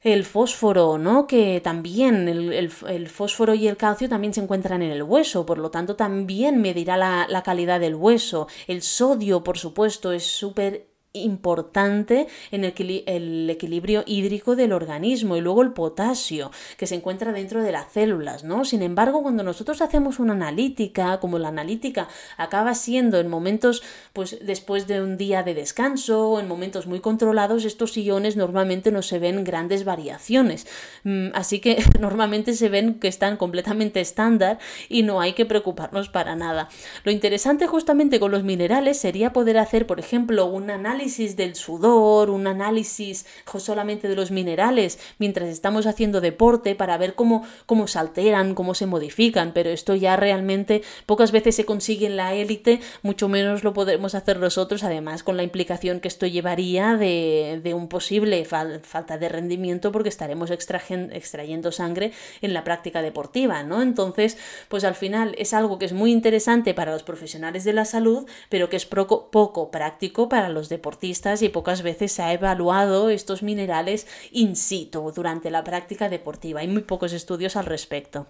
el fósforo, ¿no? Que también el, fósforo y el calcio también se encuentran en el hueso, por lo tanto también medirá la, la calidad del hueso. El sodio, por supuesto, es súper importante en el, equilibrio hídrico del organismo y luego el potasio que se encuentra dentro de las células, ¿no? Sin embargo, cuando nosotros hacemos una analítica, como la analítica acaba siendo en momentos, pues después de un día de descanso en momentos muy controlados, estos iones normalmente no se ven grandes variaciones. Mm, así que normalmente se ven que están completamente estándar y no hay que preocuparnos para nada. Lo interesante justamente con los minerales sería poder hacer, por ejemplo, un análisis del sudor, un análisis solamente de los minerales mientras estamos haciendo deporte para ver cómo, cómo se alteran, cómo se modifican, pero esto ya realmente pocas veces se consigue en la élite, mucho menos lo podemos hacer nosotros, además con la implicación que esto llevaría de, de un posible falta de rendimiento porque estaremos extrayendo sangre en la práctica deportiva, ¿no? Entonces, pues al final es algo que es muy interesante para los profesionales de la salud, pero que es poco, poco práctico para los deportistas y pocas veces se ha evaluado estos minerales in situ durante la práctica deportiva. Hay muy pocos estudios al respecto.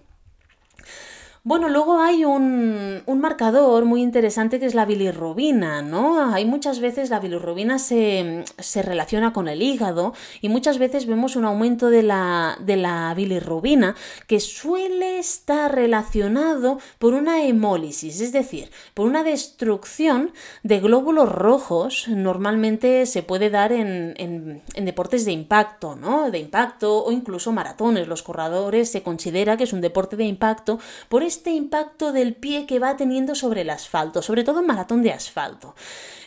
Bueno, luego hay un, marcador muy interesante que es la bilirrubina, ¿no? Hay muchas veces la bilirrubina se, relaciona con el hígado y muchas veces vemos un aumento de la, de la bilirrubina que suele estar relacionado por una hemólisis, es decir, por una destrucción de glóbulos rojos. Normalmente se puede dar en, en deportes de impacto, ¿no? De impacto o incluso maratones. Los corredores se considera que es un deporte de impacto por este impacto del pie que va teniendo sobre el asfalto, sobre todo en maratón de asfalto.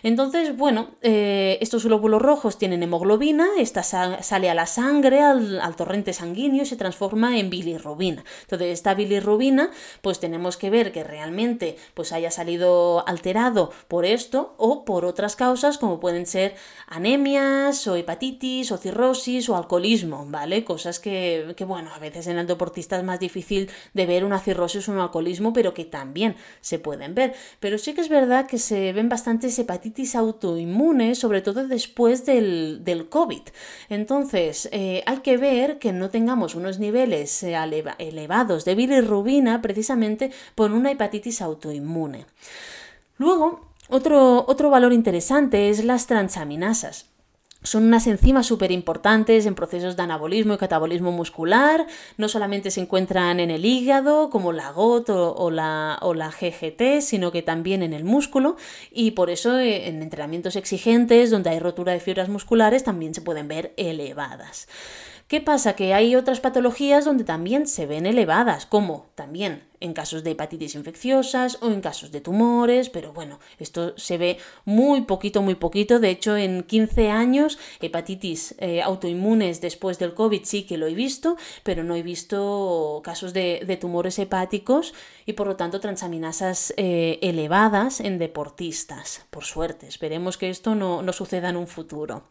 Entonces, bueno, eh, estos glóbulos rojos tienen hemoglobina, esta sale a la sangre, al, torrente sanguíneo y se transforma en bilirrubina. Entonces, esta bilirrubina, pues tenemos que ver que realmente pues haya salido alterado por esto o por otras causas como pueden ser anemias o hepatitis o cirrosis o alcoholismo, ¿vale? Cosas que, que bueno, a veces en el deportista es más difícil de ver una cirrosis o alcoholismo, pero que también se pueden ver. Pero sí que es verdad que se ven bastantes hepatitis autoinmunes, sobre todo después del, del COVID. Entonces, eh, hay que ver que no tengamos unos niveles eh, elevados de bilirrubina precisamente por una hepatitis autoinmune. Luego, otro, otro valor interesante es las transaminasas. Son unas enzimas súper importantes en procesos de anabolismo y catabolismo muscular. No solamente se encuentran en el hígado, como la GOT o, la, o la GGT, sino que también en el músculo. Y por eso eh, en entrenamientos exigentes, donde hay rotura de fibras musculares, también se pueden ver elevadas. ¿Qué pasa? Que hay otras patologías donde también se ven elevadas, como también en casos de hepatitis infecciosas o en casos de tumores, pero bueno, esto se ve muy poquito, muy poquito. De hecho, en 15 años, hepatitis eh, autoinmunes después del COVID sí que lo he visto, pero no he visto casos de, tumores hepáticos y por lo tanto transaminasas eh, elevadas en deportistas. Por suerte, esperemos que esto no, no suceda en un futuro.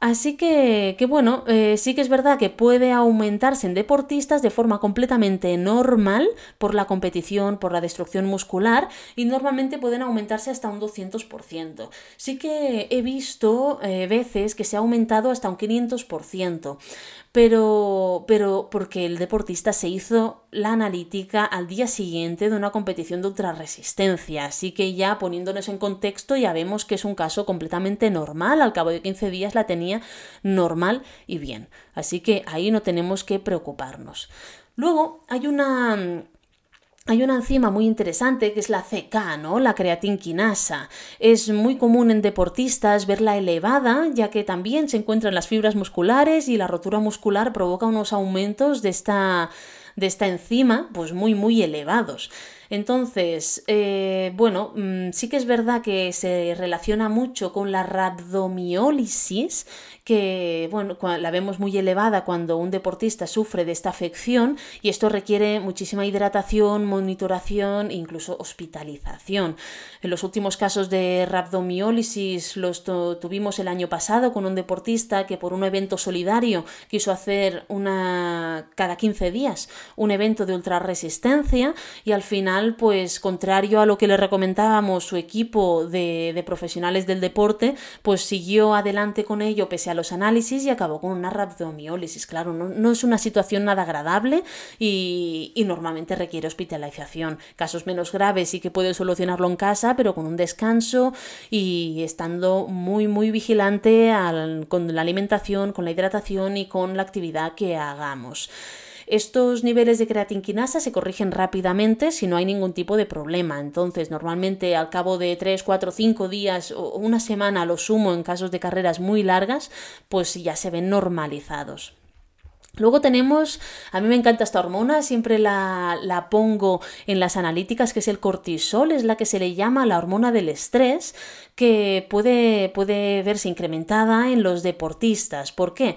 Así que, que bueno, eh, sí que es verdad que puede aumentarse en deportistas de forma completamente normal por la competición, por la destrucción muscular y normalmente pueden aumentarse hasta un 200%. Sí que he visto eh, veces que se ha aumentado hasta un 500% pero, pero porque el deportista se hizo la analítica al día siguiente de una competición de ultrarresistencia. Así que ya poniéndonos en contexto ya vemos que es un caso completamente normal. Al cabo de 15 días la tenía normal y bien. Así que ahí no tenemos que preocuparnos. Luego hay una hay una enzima muy interesante que es la CK, ¿no? La creatinquinasa. Es muy común en deportistas verla elevada, ya que también se encuentra en las fibras musculares y la rotura muscular provoca unos aumentos de esta, de esta enzima, pues muy, muy elevados. Entonces, eh, bueno, mm, sí que es verdad que se relaciona mucho con la rabdomiólisis, que bueno, la vemos muy elevada cuando un deportista sufre de esta afección y esto requiere muchísima hidratación, monitoración e incluso hospitalización. En los últimos casos de rabdomiólisis los tuvimos el año pasado con un deportista que por un evento solidario quiso hacer una cada 15 días un evento de ultrarresistencia y al final pues contrario a lo que le recomendábamos su equipo de, profesionales del deporte, pues siguió adelante con ello pese a los análisis y acabó con una rhabdomiólisis. Claro, no, es una situación nada agradable y, normalmente requiere hospitalización. Casos menos graves y que puede solucionarlo en casa, pero con un descanso y estando muy, muy vigilante con la alimentación, con la hidratación y con la actividad que hagamos. Estos niveles de creatinquinasa se corrigen rápidamente si no hay ningún tipo de problema. Entonces, normalmente al cabo de 3, 4, 5 días o una semana lo sumo en casos de carreras muy largas, pues ya se ven normalizados. Luego tenemos, a mí me encanta esta hormona, siempre la, la, pongo en las analíticas, que es el cortisol, es la que se le llama la hormona del estrés, que puede, puede verse incrementada en los deportistas. ¿Por qué?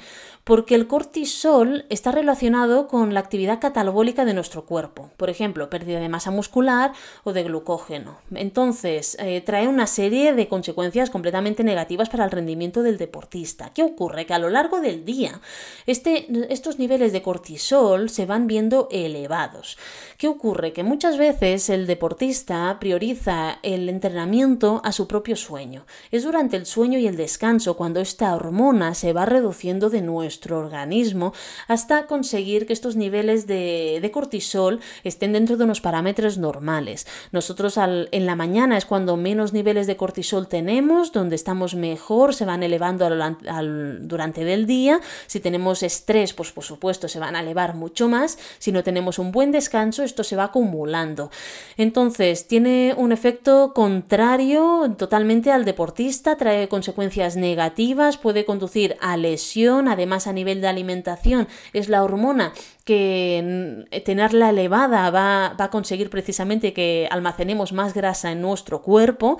porque el cortisol está relacionado con la actividad catabólica de nuestro cuerpo, por ejemplo, pérdida de masa muscular o de glucógeno. Entonces, eh, trae una serie de consecuencias completamente negativas para el rendimiento del deportista. ¿Qué ocurre? Que a lo largo del día este, estos niveles de cortisol se van viendo elevados. ¿Qué ocurre? Que muchas veces el deportista prioriza el entrenamiento a su propio sueño. Es durante el sueño y el descanso cuando esta hormona se va reduciendo de nuestro organismo hasta conseguir que estos niveles de, cortisol estén dentro de unos parámetros normales. Nosotros en la mañana es cuando menos niveles de cortisol tenemos, donde estamos mejor, se van elevando durante el día. Si tenemos estrés, pues por supuesto se van a elevar mucho más. Si no tenemos un buen descanso, esto se va acumulando. Entonces, tiene un efecto contrario totalmente al deportista, trae consecuencias negativas, puede conducir a lesión, además a nivel de alimentación es la hormona que mm, tenerla elevada va, va, a conseguir precisamente que almacenemos más grasa en nuestro cuerpo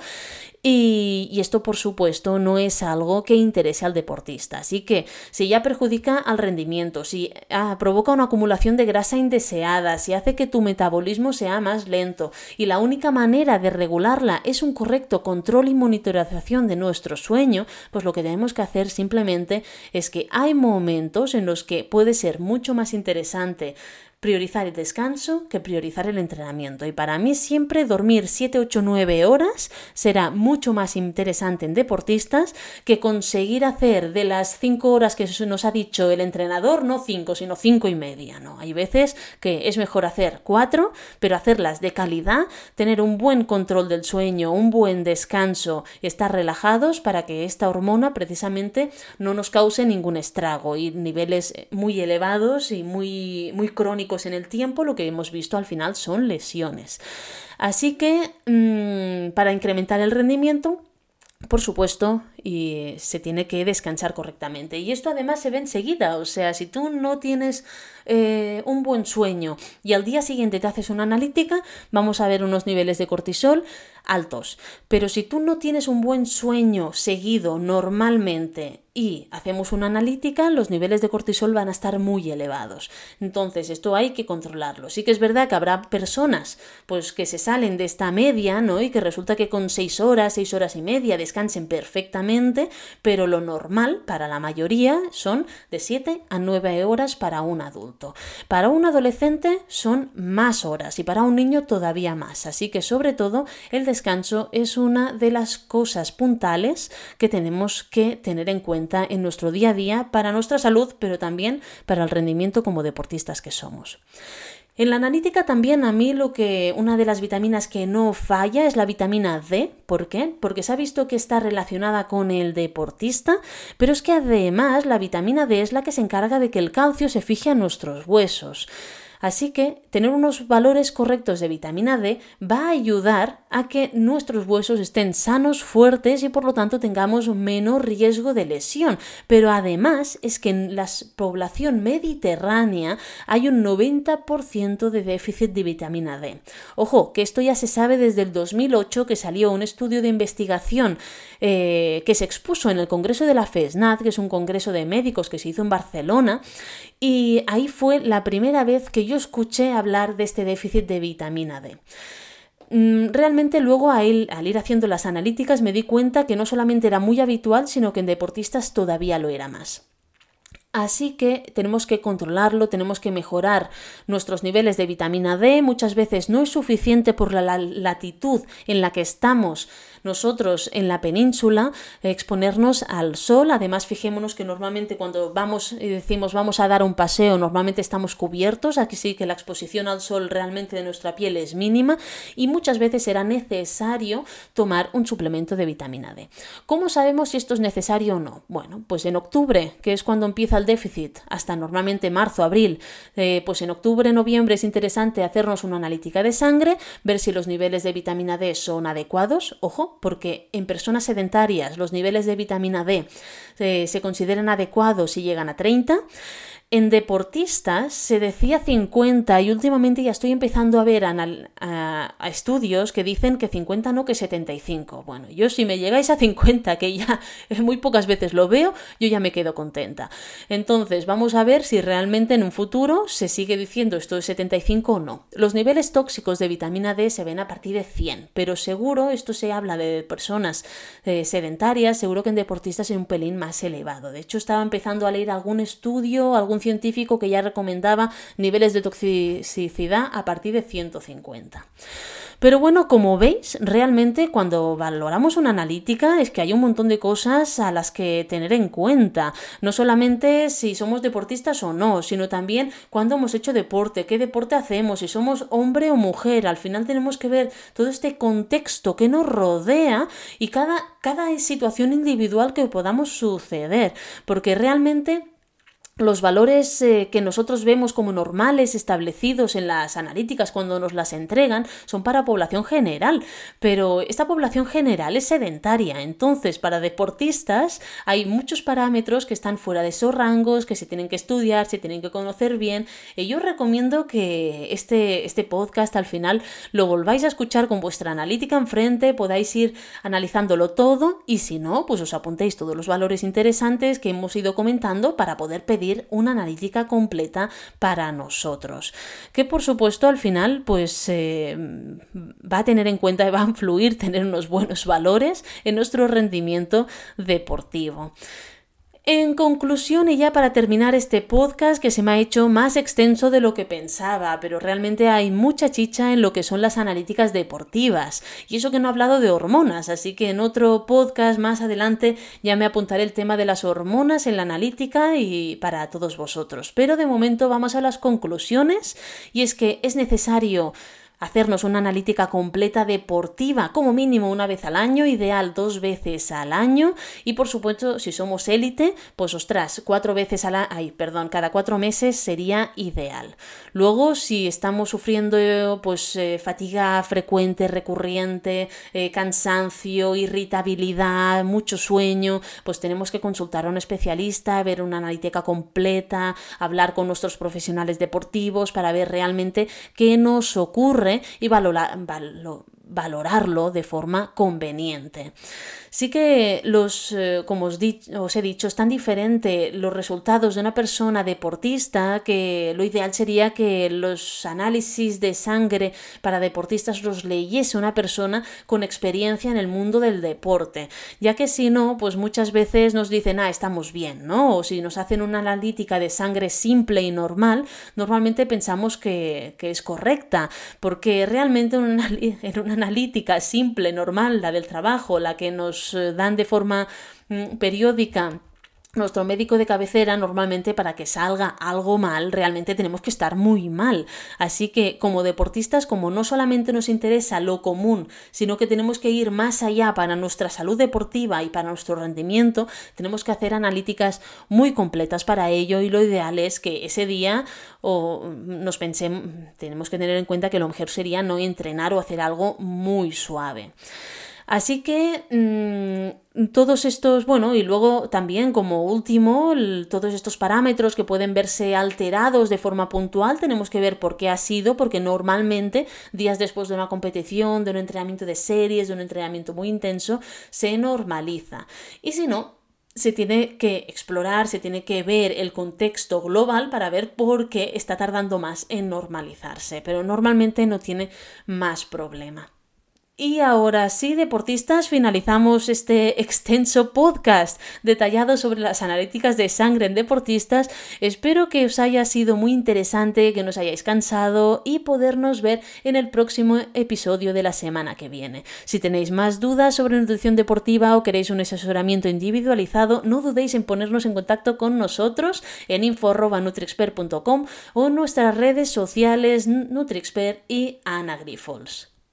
y, esto por supuesto no es algo que interese al deportista. Así que si ya perjudica al rendimiento, si ah, provoca una acumulación de grasa indeseada, si hace que tu metabolismo sea más lento y la única manera de regularla es un correcto control y monitorización de nuestro sueño, pues lo que tenemos que hacer simplemente es que hay momentos en los que puede ser mucho más interesante priorizar el descanso que priorizar el entrenamiento. Y para mí siempre dormir 7, 8, 9 horas será mucho más interesante en deportistas que conseguir hacer de las 5 horas que nos ha dicho el entrenador, no 5, sino 5 y media. ¿no? Hay veces que es mejor hacer 4, pero hacerlas de calidad, tener un buen control del sueño, un buen descanso, estar relajados para que esta hormona precisamente no nos cause ningún estrago y niveles muy elevados y muy, muy crónicos en el tiempo, lo que hemos visto al final son lesiones. Así que mm, para incrementar el rendimiento, por supuesto, y se tiene que descansar correctamente. Y esto además se ve enseguida, o sea, si tú no tienes eh, un buen sueño y al día siguiente te haces una analítica, vamos a ver unos niveles de cortisol altos. Pero si tú no tienes un buen sueño seguido normalmente y hacemos una analítica, los niveles de cortisol van a estar muy elevados. Entonces, esto hay que controlarlo. Sí que es verdad que habrá personas pues que se salen de esta media, ¿no? Y que resulta que con seis horas, seis horas y media descansen perfectamente pero lo normal para la mayoría son de 7 a 9 horas para un adulto. Para un adolescente son más horas y para un niño todavía más. Así que sobre todo el descanso es una de las cosas puntales que tenemos que tener en cuenta en nuestro día a día para nuestra salud, pero también para el rendimiento como deportistas que somos. En la analítica también a mí lo que una de las vitaminas que no falla es la vitamina D. ¿Por qué? Porque se ha visto que está relacionada con el deportista, pero es que además la vitamina D es la que se encarga de que el calcio se fije a nuestros huesos. Así que tener unos valores correctos de vitamina D va a ayudar a que nuestros huesos estén sanos, fuertes y por lo tanto tengamos menos riesgo de lesión. Pero además es que en la población mediterránea hay un 90% de déficit de vitamina D. Ojo, que esto ya se sabe desde el 2008 que salió un estudio de investigación eh, que se expuso en el Congreso de la FESNAD, que es un congreso de médicos que se hizo en Barcelona, y ahí fue la primera vez que yo escuché hablar de este déficit de vitamina D. Mm, realmente luego al ir haciendo las analíticas me di cuenta que no solamente era muy habitual, sino que en deportistas todavía lo era más. Así que tenemos que controlarlo, tenemos que mejorar nuestros niveles de vitamina D. Muchas veces no es suficiente por la latitud en la que estamos nosotros en la península, exponernos al sol. Además, fijémonos que normalmente cuando vamos y decimos vamos a dar un paseo, normalmente estamos cubiertos. Aquí sí que la exposición al sol realmente de nuestra piel es mínima y muchas veces será necesario tomar un suplemento de vitamina D. ¿Cómo sabemos si esto es necesario o no? Bueno, pues en octubre, que es cuando empieza el déficit, hasta normalmente marzo, abril, eh, pues en octubre, noviembre es interesante hacernos una analítica de sangre, ver si los niveles de vitamina D son adecuados. Ojo, porque en personas sedentarias los niveles de vitamina D eh, se consideran adecuados si llegan a 30 en deportistas se decía 50 y últimamente ya estoy empezando a ver a, estudios que dicen que 50 no, que 75. Bueno, yo si me llegáis a 50, que ya muy pocas veces lo veo, yo ya me quedo contenta. Entonces, vamos a ver si realmente en un futuro se sigue diciendo esto de 75 o no. Los niveles tóxicos de vitamina D se ven a partir de 100, pero seguro esto se habla de personas eh, sedentarias, seguro que en deportistas es un pelín más elevado. De hecho, estaba empezando a leer algún estudio, algún científico que ya recomendaba niveles de toxicidad a partir de 150. Pero bueno, como veis, realmente cuando valoramos una analítica es que hay un montón de cosas a las que tener en cuenta. No solamente si somos deportistas o no, sino también cuándo hemos hecho deporte, qué deporte hacemos, si somos hombre o mujer. Al final tenemos que ver todo este contexto que nos rodea y cada, cada situación individual que podamos suceder. Porque realmente los valores eh, que nosotros vemos como normales establecidos en las analíticas cuando nos las entregan son para población general, pero esta población general es sedentaria, entonces para deportistas hay muchos parámetros que están fuera de esos rangos, que se tienen que estudiar, se tienen que conocer bien, y yo recomiendo que este, este podcast al final lo volváis a escuchar con vuestra analítica enfrente, podáis ir analizándolo todo y si no, pues os apuntéis todos los valores interesantes que hemos ido comentando para poder pedir una analítica completa para nosotros. Que por supuesto al final pues eh, va a tener en cuenta y va a influir tener unos buenos valores en nuestro rendimiento deportivo. En conclusión, y ya para terminar este podcast que se me ha hecho más extenso de lo que pensaba, pero realmente hay mucha chicha en lo que son las analíticas deportivas. Y eso que no he hablado de hormonas, así que en otro podcast más adelante ya me apuntaré el tema de las hormonas en la analítica y para todos vosotros. Pero de momento vamos a las conclusiones y es que es necesario hacernos una analítica completa deportiva, como mínimo una vez al año, ideal dos veces al año, y por supuesto, si somos élite, pues ostras, cuatro veces al año, perdón, cada cuatro meses sería ideal. Luego, si estamos sufriendo pues eh, fatiga frecuente, recurrente, eh, cansancio, irritabilidad, mucho sueño, pues tenemos que consultar a un especialista, ver una analítica completa, hablar con nuestros profesionales deportivos para ver realmente qué nos ocurre y valorarlo de forma conveniente. Sí que los, eh, como os, he dicho, es tan diferente los resultados de una persona deportista que lo ideal sería que los análisis de sangre para deportistas los leyese una persona con experiencia en el mundo del deporte, ya que si no, pues muchas veces nos dicen, ah, estamos bien, ¿no? O si nos hacen una analítica de sangre simple y normal, normalmente pensamos que, que es correcta, porque realmente en una, en una analítica simple, normal, la del trabajo, la que nos eh, dan de forma mm, periódica nuestro médico de cabecera normalmente para que salga algo mal realmente tenemos que estar muy mal. Así que como deportistas, como no solamente nos interesa lo común, sino que tenemos que ir más allá para nuestra salud deportiva y para nuestro rendimiento, tenemos que hacer analíticas muy completas para ello y lo ideal es que ese día o nos pensemos, tenemos que tener en cuenta que lo mejor sería no entrenar o hacer algo muy suave. Así que mm, todos estos, bueno, y luego también como último, todos estos parámetros que pueden verse alterados de forma puntual, tenemos que ver por qué ha sido, porque normalmente días después de una competición, de un entrenamiento de series, de un entrenamiento muy intenso, se normaliza. Y si no, se tiene que explorar, se tiene que ver el contexto global para ver por qué está tardando más en normalizarse, pero normalmente no tiene más problema. Y ahora sí, deportistas, finalizamos este extenso podcast detallado sobre las analíticas de sangre en deportistas. Espero que os haya sido muy interesante, que no os hayáis cansado y podernos ver en el próximo episodio de la semana que viene. Si tenéis más dudas sobre nutrición deportiva o queréis un asesoramiento individualizado, no dudéis en ponernos en contacto con nosotros en info.nutriexpert.com o en nuestras redes sociales NutriExpert y Ana Grifols.